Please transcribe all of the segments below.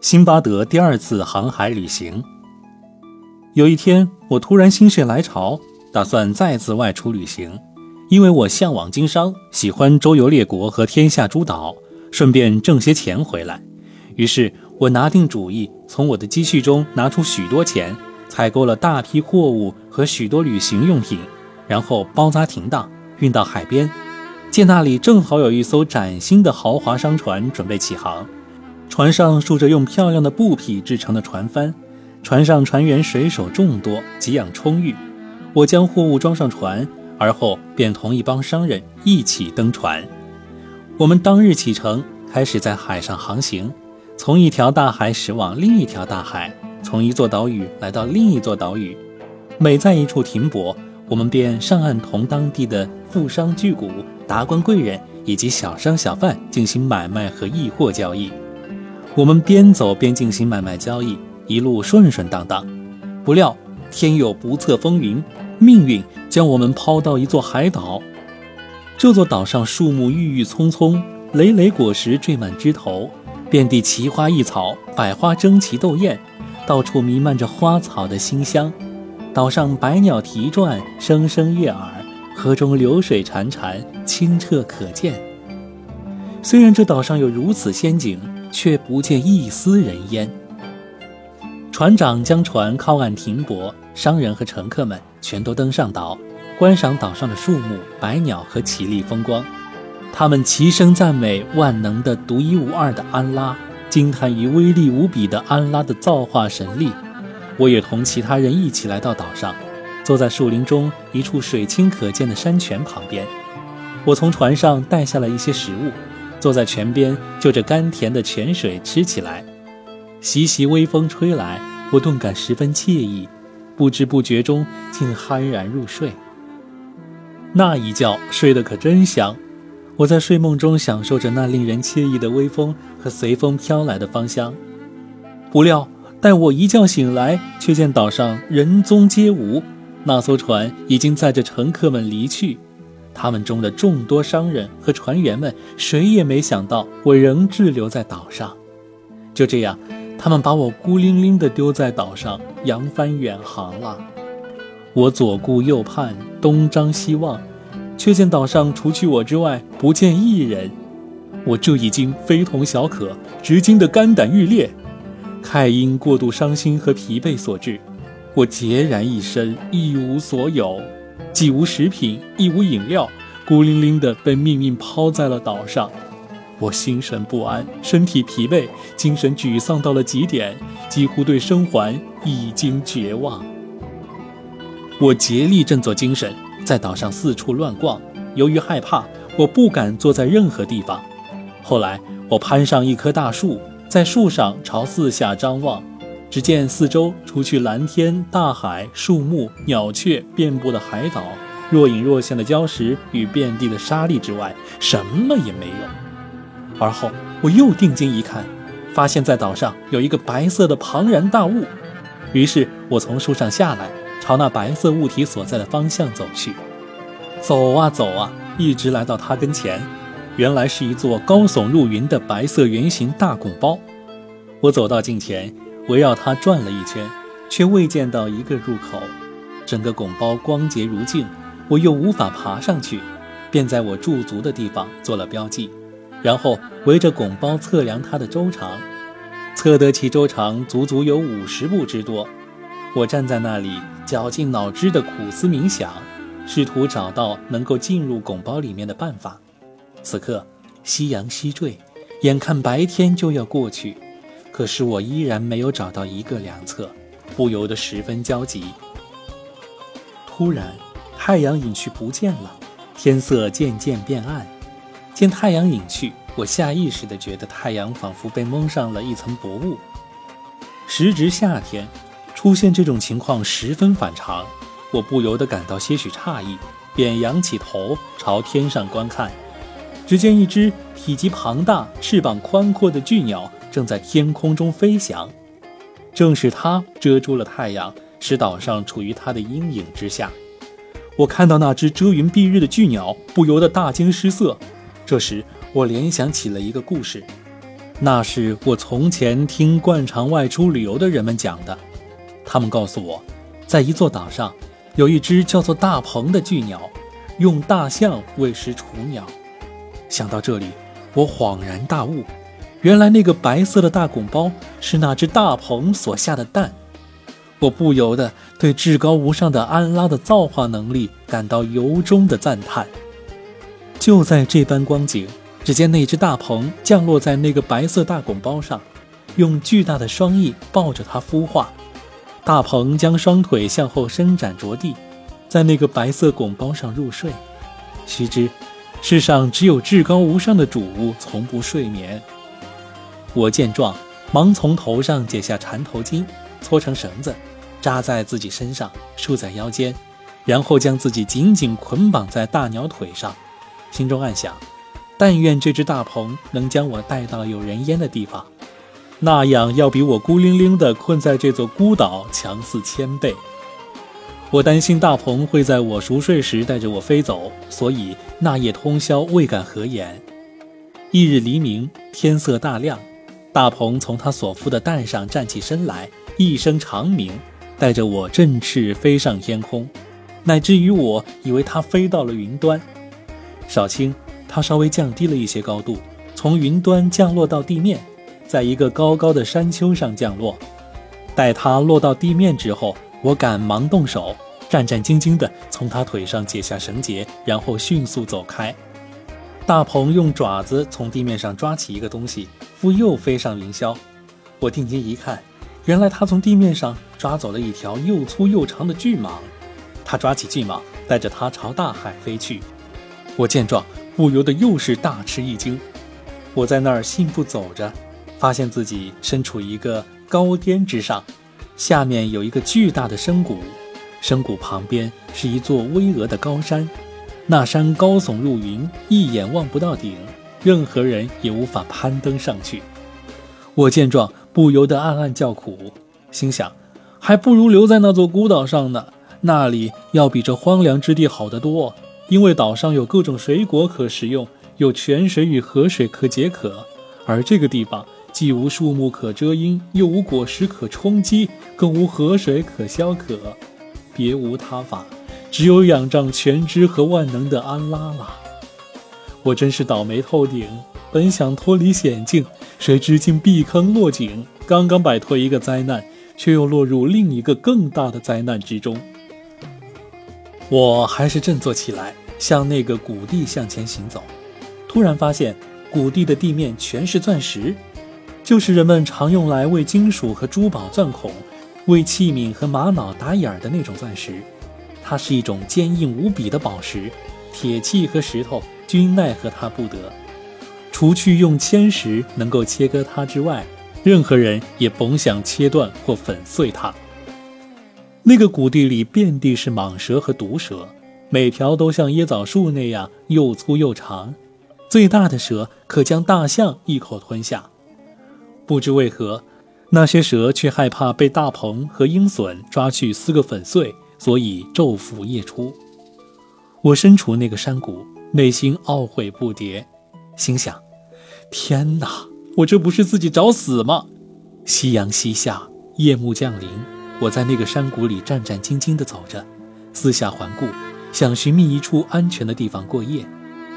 辛巴德第二次航海旅行。有一天，我突然心血来潮，打算再次外出旅行，因为我向往经商，喜欢周游列国和天下诸岛，顺便挣些钱回来。于是，我拿定主意，从我的积蓄中拿出许多钱，采购了大批货物和许多旅行用品，然后包扎停当，运到海边。见那里正好有一艘崭新的豪华商船准备起航，船上竖着用漂亮的布匹制成的船帆。船上船员水手众多，给养充裕。我将货物装上船，而后便同一帮商人一起登船。我们当日启程，开始在海上航行，从一条大海驶往另一条大海，从一座岛屿来到另一座岛屿。每在一处停泊，我们便上岸同当地的富商巨贾、达官贵人以及小商小贩进行买卖和易货交易。我们边走边进行买卖交易。一路顺顺当当，不料天有不测风云，命运将我们抛到一座海岛。这座岛上树木郁郁葱葱，累累果实缀满枝头，遍地奇花异草，百花争奇斗艳，到处弥漫着花草的馨香。岛上百鸟啼啭，声声悦耳；河中流水潺潺，清澈可见。虽然这岛上有如此仙景，却不见一丝人烟。船长将船靠岸停泊，商人和乘客们全都登上岛，观赏岛上的树木、百鸟和绮丽风光。他们齐声赞美万能的、独一无二的安拉，惊叹于威力无比的安拉的造化神力。我也同其他人一起来到岛上，坐在树林中一处水清可见的山泉旁边。我从船上带下了一些食物，坐在泉边就着甘甜的泉水吃起来。习习微风吹来，我顿感十分惬意，不知不觉中竟酣然入睡。那一觉睡得可真香，我在睡梦中享受着那令人惬意的微风和随风飘来的芳香。不料，待我一觉醒来，却见岛上人踪皆无，那艘船已经载着乘客们离去。他们中的众多商人和船员们，谁也没想到我仍滞留在岛上。就这样。他们把我孤零零地丢在岛上，扬帆远航了。我左顾右盼，东张西望，却见岛上除去我之外，不见一人。我这已经非同小可，直惊得肝胆欲裂。太因过度伤心和疲惫所致，我孑然一身，一无所有，既无食品，亦无饮料，孤零零地被命运抛在了岛上。我心神不安，身体疲惫，精神沮丧到了极点，几乎对生还已经绝望。我竭力振作精神，在岛上四处乱逛。由于害怕，我不敢坐在任何地方。后来，我攀上一棵大树，在树上朝四下张望，只见四周除去蓝天、大海、树木、鸟雀遍布的海岛，若隐若现的礁石与遍地的沙砾之外，什么也没有。而后我又定睛一看，发现在岛上有一个白色的庞然大物。于是我从树上下来，朝那白色物体所在的方向走去。走啊走啊，一直来到它跟前。原来是一座高耸入云的白色圆形大拱包。我走到近前，围绕它转了一圈，却未见到一个入口。整个拱包光洁如镜，我又无法爬上去，便在我驻足的地方做了标记。然后围着拱包测量它的周长，测得其周长足足有五十步之多。我站在那里，绞尽脑汁地苦思冥想，试图找到能够进入拱包里面的办法。此刻，夕阳西坠，眼看白天就要过去，可是我依然没有找到一个良策，不由得十分焦急。突然，太阳隐去不见了，天色渐渐变暗。见太阳隐去，我下意识地觉得太阳仿佛被蒙上了一层薄雾。时值夏天，出现这种情况十分反常，我不由得感到些许诧异，便仰起头朝天上观看。只见一只体积庞大、翅膀宽阔的巨鸟正在天空中飞翔，正是它遮住了太阳，使岛上处于它的阴影之下。我看到那只遮云蔽日的巨鸟，不由得大惊失色。这时，我联想起了一个故事：那是我从前听惯常外出旅游的人们讲的。他们告诉我，在一座岛上，有一只叫做大鹏的巨鸟，用大象喂食雏鸟。想到这里，我恍然大悟，原来那个白色的大拱包是那只大鹏所下的蛋。我不由得对至高无上的安拉的造化能力感到由衷的赞叹。就在这般光景，只见那只大鹏降落在那个白色大拱包上，用巨大的双翼抱着它孵化。大鹏将双腿向后伸展着地，在那个白色拱包上入睡。须知，世上只有至高无上的主从不睡眠。我见状，忙从头上解下缠头巾，搓成绳子，扎在自己身上，束在腰间，然后将自己紧紧捆绑在大鸟腿上。心中暗想：但愿这只大鹏能将我带到有人烟的地方，那样要比我孤零零地困在这座孤岛强四千倍。我担心大鹏会在我熟睡时带着我飞走，所以那夜通宵未敢合眼。翌日黎明，天色大亮，大鹏从他所孵的蛋上站起身来，一声长鸣，带着我振翅飞上天空，乃至于我以为它飞到了云端。少卿，他稍微降低了一些高度，从云端降落到地面，在一个高高的山丘上降落。待他落到地面之后，我赶忙动手，战战兢兢地从他腿上解下绳结，然后迅速走开。大鹏用爪子从地面上抓起一个东西，复又飞上云霄。我定睛一看，原来他从地面上抓走了一条又粗又长的巨蟒。他抓起巨蟒，带着它朝大海飞去。我见状，不由得又是大吃一惊。我在那儿信步走着，发现自己身处一个高巅之上，下面有一个巨大的深谷，深谷旁边是一座巍峨的高山，那山高耸入云，一眼望不到顶，任何人也无法攀登上去。我见状，不由得暗暗叫苦，心想，还不如留在那座孤岛上呢，那里要比这荒凉之地好得多。因为岛上有各种水果可食用，有泉水与河水可解渴，而这个地方既无树木可遮阴，又无果实可充饥，更无河水可消渴，别无他法，只有仰仗全知和万能的安拉了。我真是倒霉透顶，本想脱离险境，谁知竟避坑落井，刚刚摆脱一个灾难，却又落入另一个更大的灾难之中。我还是振作起来，向那个谷地向前行走。突然发现，谷地的地面全是钻石，就是人们常用来为金属和珠宝钻孔、为器皿和玛瑙打眼儿的那种钻石。它是一种坚硬无比的宝石，铁器和石头均奈何它不得。除去用铅石能够切割它之外，任何人也甭想切断或粉碎它。那个谷地里遍地是蟒蛇和毒蛇，每条都像椰枣树那样又粗又长，最大的蛇可将大象一口吞下。不知为何，那些蛇却害怕被大鹏和鹰隼抓去撕个粉碎，所以昼伏夜出。我身处那个山谷，内心懊悔不迭，心想：天哪，我这不是自己找死吗？夕阳西下，夜幕降临。我在那个山谷里战战兢兢地走着，四下环顾，想寻觅一处安全的地方过夜。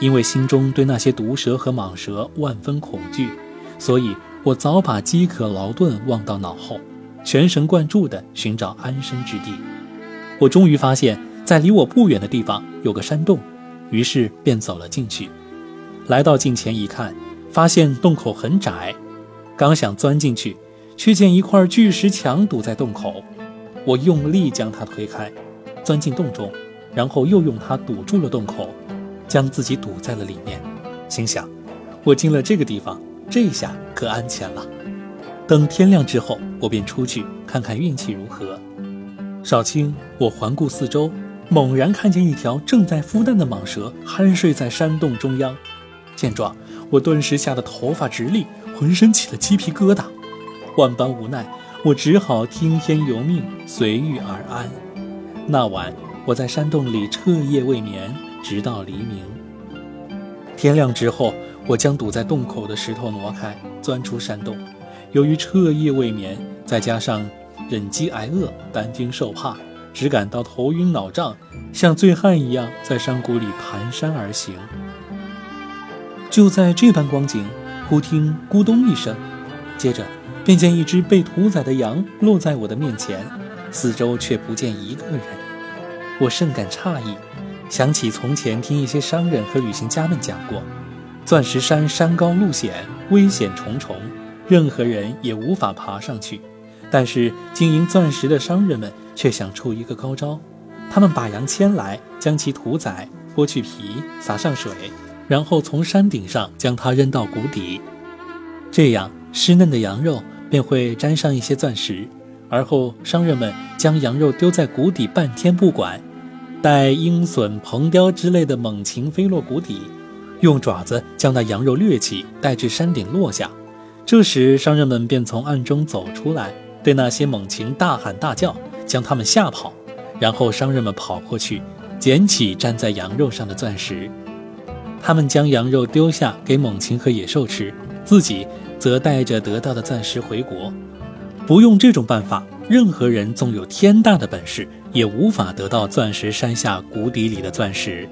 因为心中对那些毒蛇和蟒蛇万分恐惧，所以我早把饥渴劳顿忘到脑后，全神贯注地寻找安身之地。我终于发现，在离我不远的地方有个山洞，于是便走了进去。来到近前一看，发现洞口很窄，刚想钻进去。却见一块巨石墙堵在洞口，我用力将它推开，钻进洞中，然后又用它堵住了洞口，将自己堵在了里面。心想，我进了这个地方，这下可安全了。等天亮之后，我便出去看看运气如何。少卿，我环顾四周，猛然看见一条正在孵蛋的蟒蛇酣睡在山洞中央。见状，我顿时吓得头发直立，浑身起了鸡皮疙瘩。万般无奈，我只好听天由命，随遇而安。那晚，我在山洞里彻夜未眠，直到黎明。天亮之后，我将堵在洞口的石头挪开，钻出山洞。由于彻夜未眠，再加上忍饥挨饿、担惊受怕，只感到头晕脑胀，像醉汉一样在山谷里蹒跚而行。就在这般光景，忽听咕咚一声，接着便见一只被屠宰的羊落在我的面前，四周却不见一个人。我甚感诧异，想起从前听一些商人和旅行家们讲过。钻石山山高路险，危险重重，任何人也无法爬上去。但是经营钻石的商人们却想出一个高招：他们把羊牵来，将其屠宰，剥去皮，撒上水，然后从山顶上将它扔到谷底。这样湿嫩的羊肉便会沾上一些钻石。而后商人们将羊肉丢在谷底半天不管，待鹰隼、鹏雕之类的猛禽飞落谷底。用爪子将那羊肉掠起，带至山顶落下。这时，商人们便从暗中走出来，对那些猛禽大喊大叫，将他们吓跑。然后，商人们跑过去，捡起粘在羊肉上的钻石。他们将羊肉丢下给猛禽和野兽吃，自己则带着得到的钻石回国。不用这种办法，任何人纵有天大的本事，也无法得到钻石山下谷底里的钻石。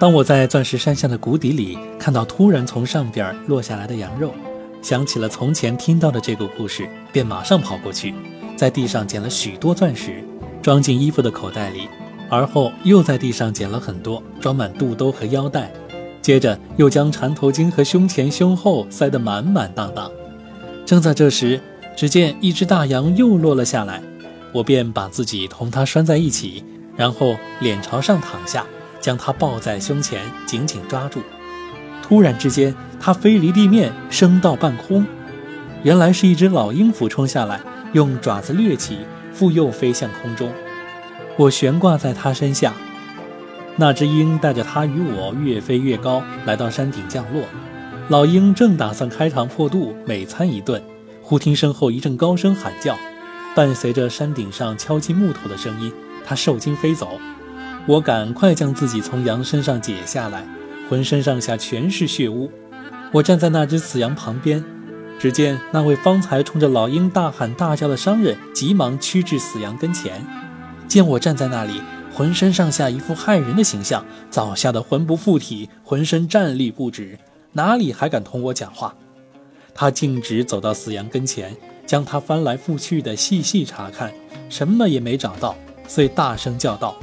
当我在钻石山下的谷底里看到突然从上边落下来的羊肉，想起了从前听到的这个故事，便马上跑过去，在地上捡了许多钻石，装进衣服的口袋里，而后又在地上捡了很多，装满肚兜和腰带，接着又将缠头巾和胸前胸后塞得满满当当。正在这时，只见一只大羊又落了下来，我便把自己同它拴在一起，然后脸朝上躺下。将它抱在胸前，紧紧抓住。突然之间，它飞离地面，升到半空。原来是一只老鹰俯冲下来，用爪子掠起，复又飞向空中。我悬挂在它身下，那只鹰带着它与我越飞越高，来到山顶降落。老鹰正打算开膛破肚，美餐一顿，忽听身后一阵高声喊叫，伴随着山顶上敲击木头的声音，它受惊飞走。我赶快将自己从羊身上解下来，浑身上下全是血污。我站在那只死羊旁边，只见那位方才冲着老鹰大喊大叫的商人，急忙趋至死羊跟前。见我站在那里，浑身上下一副骇人的形象，早吓得魂不附体，浑身战栗不止，哪里还敢同我讲话？他径直走到死羊跟前，将它翻来覆去的细细查看，什么也没找到，遂大声叫道。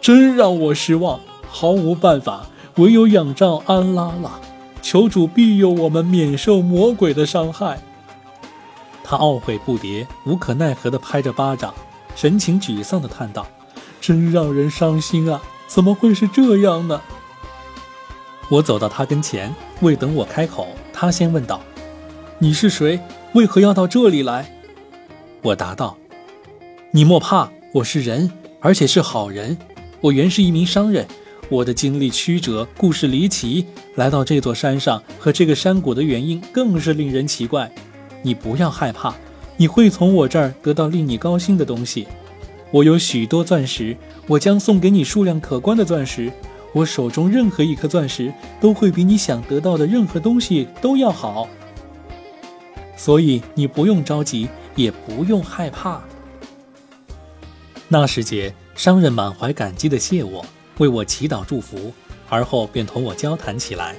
真让我失望，毫无办法，唯有仰仗安拉了。求主庇佑我们免受魔鬼的伤害。他懊悔不迭，无可奈何地拍着巴掌，神情沮丧地叹道：“真让人伤心啊！怎么会是这样呢？”我走到他跟前，未等我开口，他先问道：“你是谁？为何要到这里来？”我答道：“你莫怕，我是人，而且是好人。”我原是一名商人，我的经历曲折，故事离奇。来到这座山上和这个山谷的原因更是令人奇怪。你不要害怕，你会从我这儿得到令你高兴的东西。我有许多钻石，我将送给你数量可观的钻石。我手中任何一颗钻石都会比你想得到的任何东西都要好。所以你不用着急，也不用害怕。那时节。商人满怀感激地谢我，为我祈祷祝福，而后便同我交谈起来。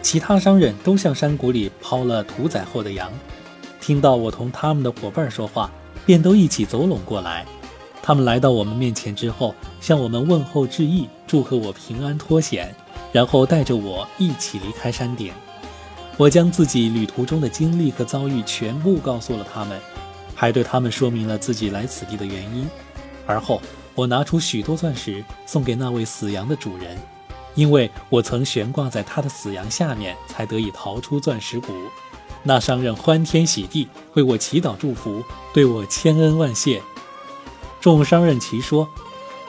其他商人都向山谷里抛了屠宰后的羊，听到我同他们的伙伴说话，便都一起走拢过来。他们来到我们面前之后，向我们问候致意，祝贺我平安脱险，然后带着我一起离开山顶。我将自己旅途中的经历和遭遇全部告诉了他们，还对他们说明了自己来此地的原因，而后。我拿出许多钻石送给那位死羊的主人，因为我曾悬挂在他的死羊下面，才得以逃出钻石谷。那商人欢天喜地，为我祈祷祝福，对我千恩万谢。众商人齐说：“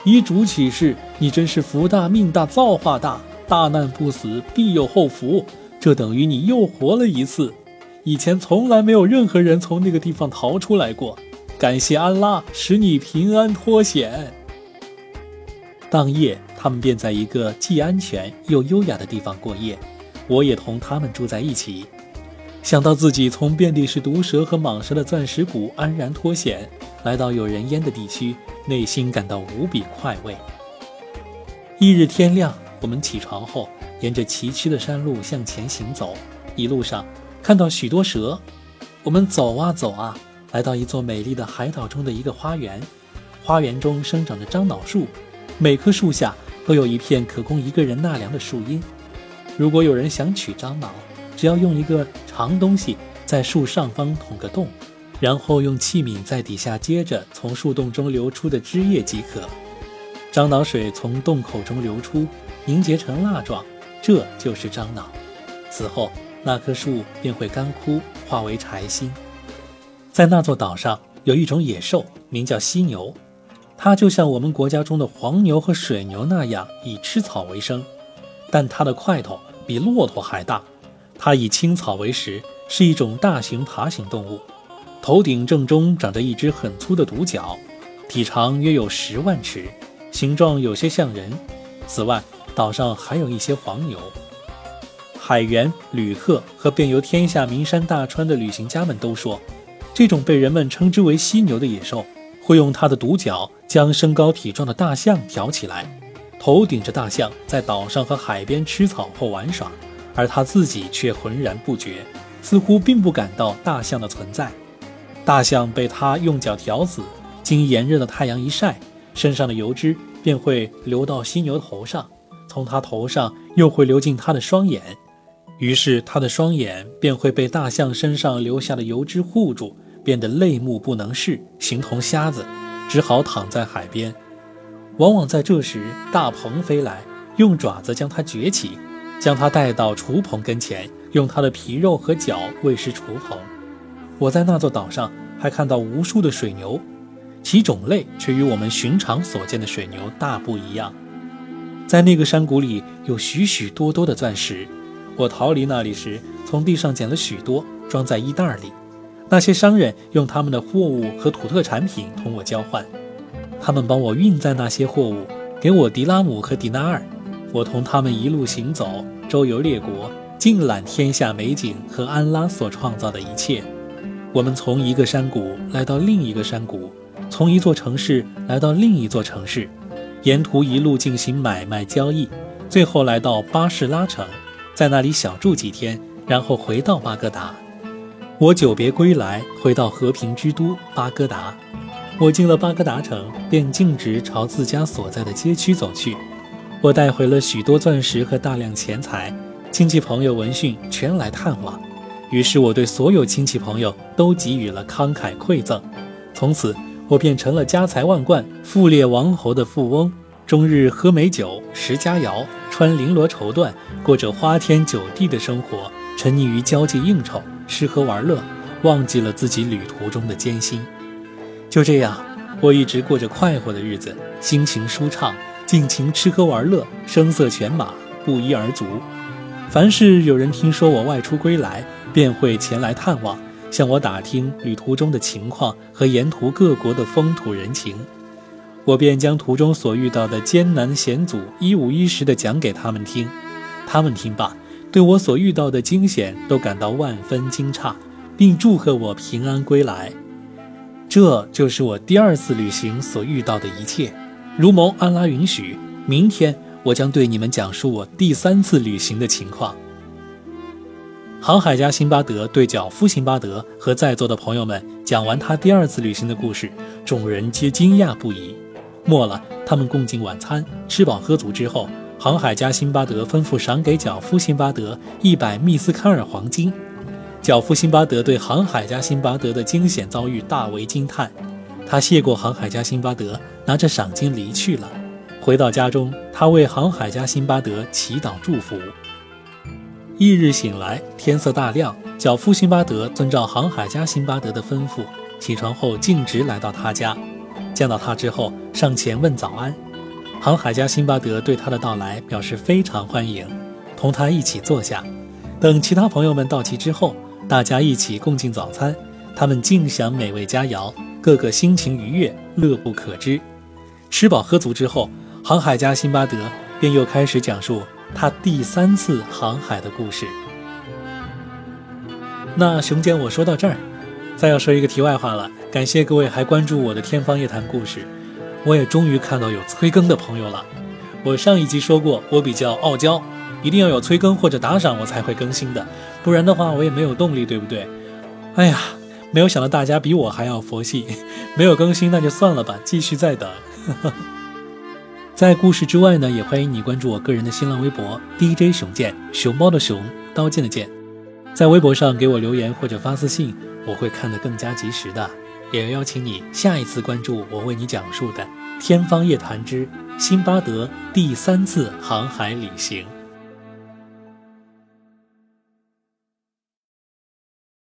依主启示，你真是福大命大造化大，大难不死，必有后福。这等于你又活了一次，以前从来没有任何人从那个地方逃出来过。感谢安拉，使你平安脱险。”当夜，他们便在一个既安全又优雅的地方过夜。我也同他们住在一起。想到自己从遍地是毒蛇和蟒蛇的钻石谷安然脱险，来到有人烟的地区，内心感到无比快慰。翌日天亮，我们起床后，沿着崎岖的山路向前行走，一路上看到许多蛇。我们走啊走啊，来到一座美丽的海岛中的一个花园，花园中生长着樟脑树，每棵树下都有一片可供一个人纳凉的树荫。如果有人想取樟脑，只要用一个长东西在树上方捅个洞，然后用器皿在底下接着从树洞中流出的汁液即可。樟脑水从洞口中流出，凝结成蜡状，这就是樟脑。此后，那棵树便会干枯，化为柴薪。在那座岛上有一种野兽，名叫犀牛，它就像我们国家中的黄牛和水牛那样，以吃草为生，但它的块头比骆驼还大。它以青草为食，是一种大型爬行动物。头顶正中长着一只很粗的独角，体长约有十万尺，形状有些像人。此外，岛上还有一些黄牛。海员、旅客和遍游天下名山大川的旅行家们都说，这种被人们称之为犀牛的野兽，会用它的独角将身高体壮的大象挑起来，头顶着大象，在岛上和海边吃草或玩耍。而他自己却浑然不觉，似乎并不感到大象的存在。大象被他用脚挑死，经炎热的太阳一晒，身上的油脂便会流到犀牛头上，从他头上又会流进他的双眼，于是他的双眼便会被大象身上留下的油脂护住，变得泪目不能视，形同瞎子，只好躺在海边。往往在这时，大鹏飞来，用爪子将它撅起。将它带到厨棚跟前，用它的皮肉和脚喂食厨棚。我在那座岛上还看到无数的水牛，其种类却与我们寻常所见的水牛大不一样。在那个山谷里有许许多多的钻石，我逃离那里时从地上捡了许多，装在衣袋里。那些商人用他们的货物和土特产品同我交换，他们帮我运载那些货物，给我迪拉姆和迪纳尔。我同他们一路行走，周游列国，尽览天下美景和安拉所创造的一切。我们从一个山谷来到另一个山谷，从一座城市来到另一座城市，沿途一路进行买卖交易，最后来到巴士拉城，在那里小住几天，然后回到巴格达。我久别归来，回到和平之都巴格达。我进了巴格达城，便径直朝自家所在的街区走去。我带回了许多钻石和大量钱财，亲戚朋友闻讯全来探望，于是我对所有亲戚朋友都给予了慷慨馈赠。从此，我变成了家财万贯、富列王侯的富翁，终日喝美酒、食佳肴、穿绫罗绸缎，过着花天酒地的生活，沉溺于交际应酬、吃喝玩乐，忘记了自己旅途中的艰辛。就这样，我一直过着快活的日子，心情舒畅。尽情吃喝玩乐，声色犬马，不一而足。凡是有人听说我外出归来，便会前来探望，向我打听旅途中的情况和沿途各国的风土人情。我便将途中所遇到的艰难险阻一五一十地讲给他们听。他们听罢，对我所遇到的惊险都感到万分惊诧，并祝贺我平安归来。这就是我第二次旅行所遇到的一切。如蒙安拉允许，明天我将对你们讲述我第三次旅行的情况。航海家辛巴德对脚夫辛巴德和在座的朋友们讲完他第二次旅行的故事，众人皆惊讶不已。末了，他们共进晚餐，吃饱喝足之后，航海家辛巴德吩咐赏给脚夫辛巴德一百密斯坎尔黄金。脚夫辛巴德对航海家辛巴德的惊险遭遇大为惊叹。他谢过航海家辛巴德，拿着赏金离去了。回到家中，他为航海家辛巴德祈祷祝福。翌日醒来，天色大亮，脚夫辛巴德遵照航海家辛巴德的吩咐，起床后径直来到他家。见到他之后，上前问早安。航海家辛巴德对他的到来表示非常欢迎，同他一起坐下。等其他朋友们到齐之后，大家一起共进早餐。他们尽享美味佳肴。个个心情愉悦，乐不可支。吃饱喝足之后，航海家辛巴德便又开始讲述他第三次航海的故事。那熊姐，我说到这儿，再要说一个题外话了。感谢各位还关注我的天方夜谭故事，我也终于看到有催更的朋友了。我上一集说过，我比较傲娇，一定要有催更或者打赏我才会更新的，不然的话我也没有动力，对不对？哎呀，没有想到大家比我还要佛系，没有更新那就算了吧，继续再等。在故事之外呢，也欢迎你关注我个人的新浪微博 DJ 熊剑，熊猫的熊，刀剑的剑，在微博上给我留言或者发私信，我会看得更加及时的。也邀请你下一次关注我为你讲述的《天方夜谭之辛巴德第三次航海旅行》。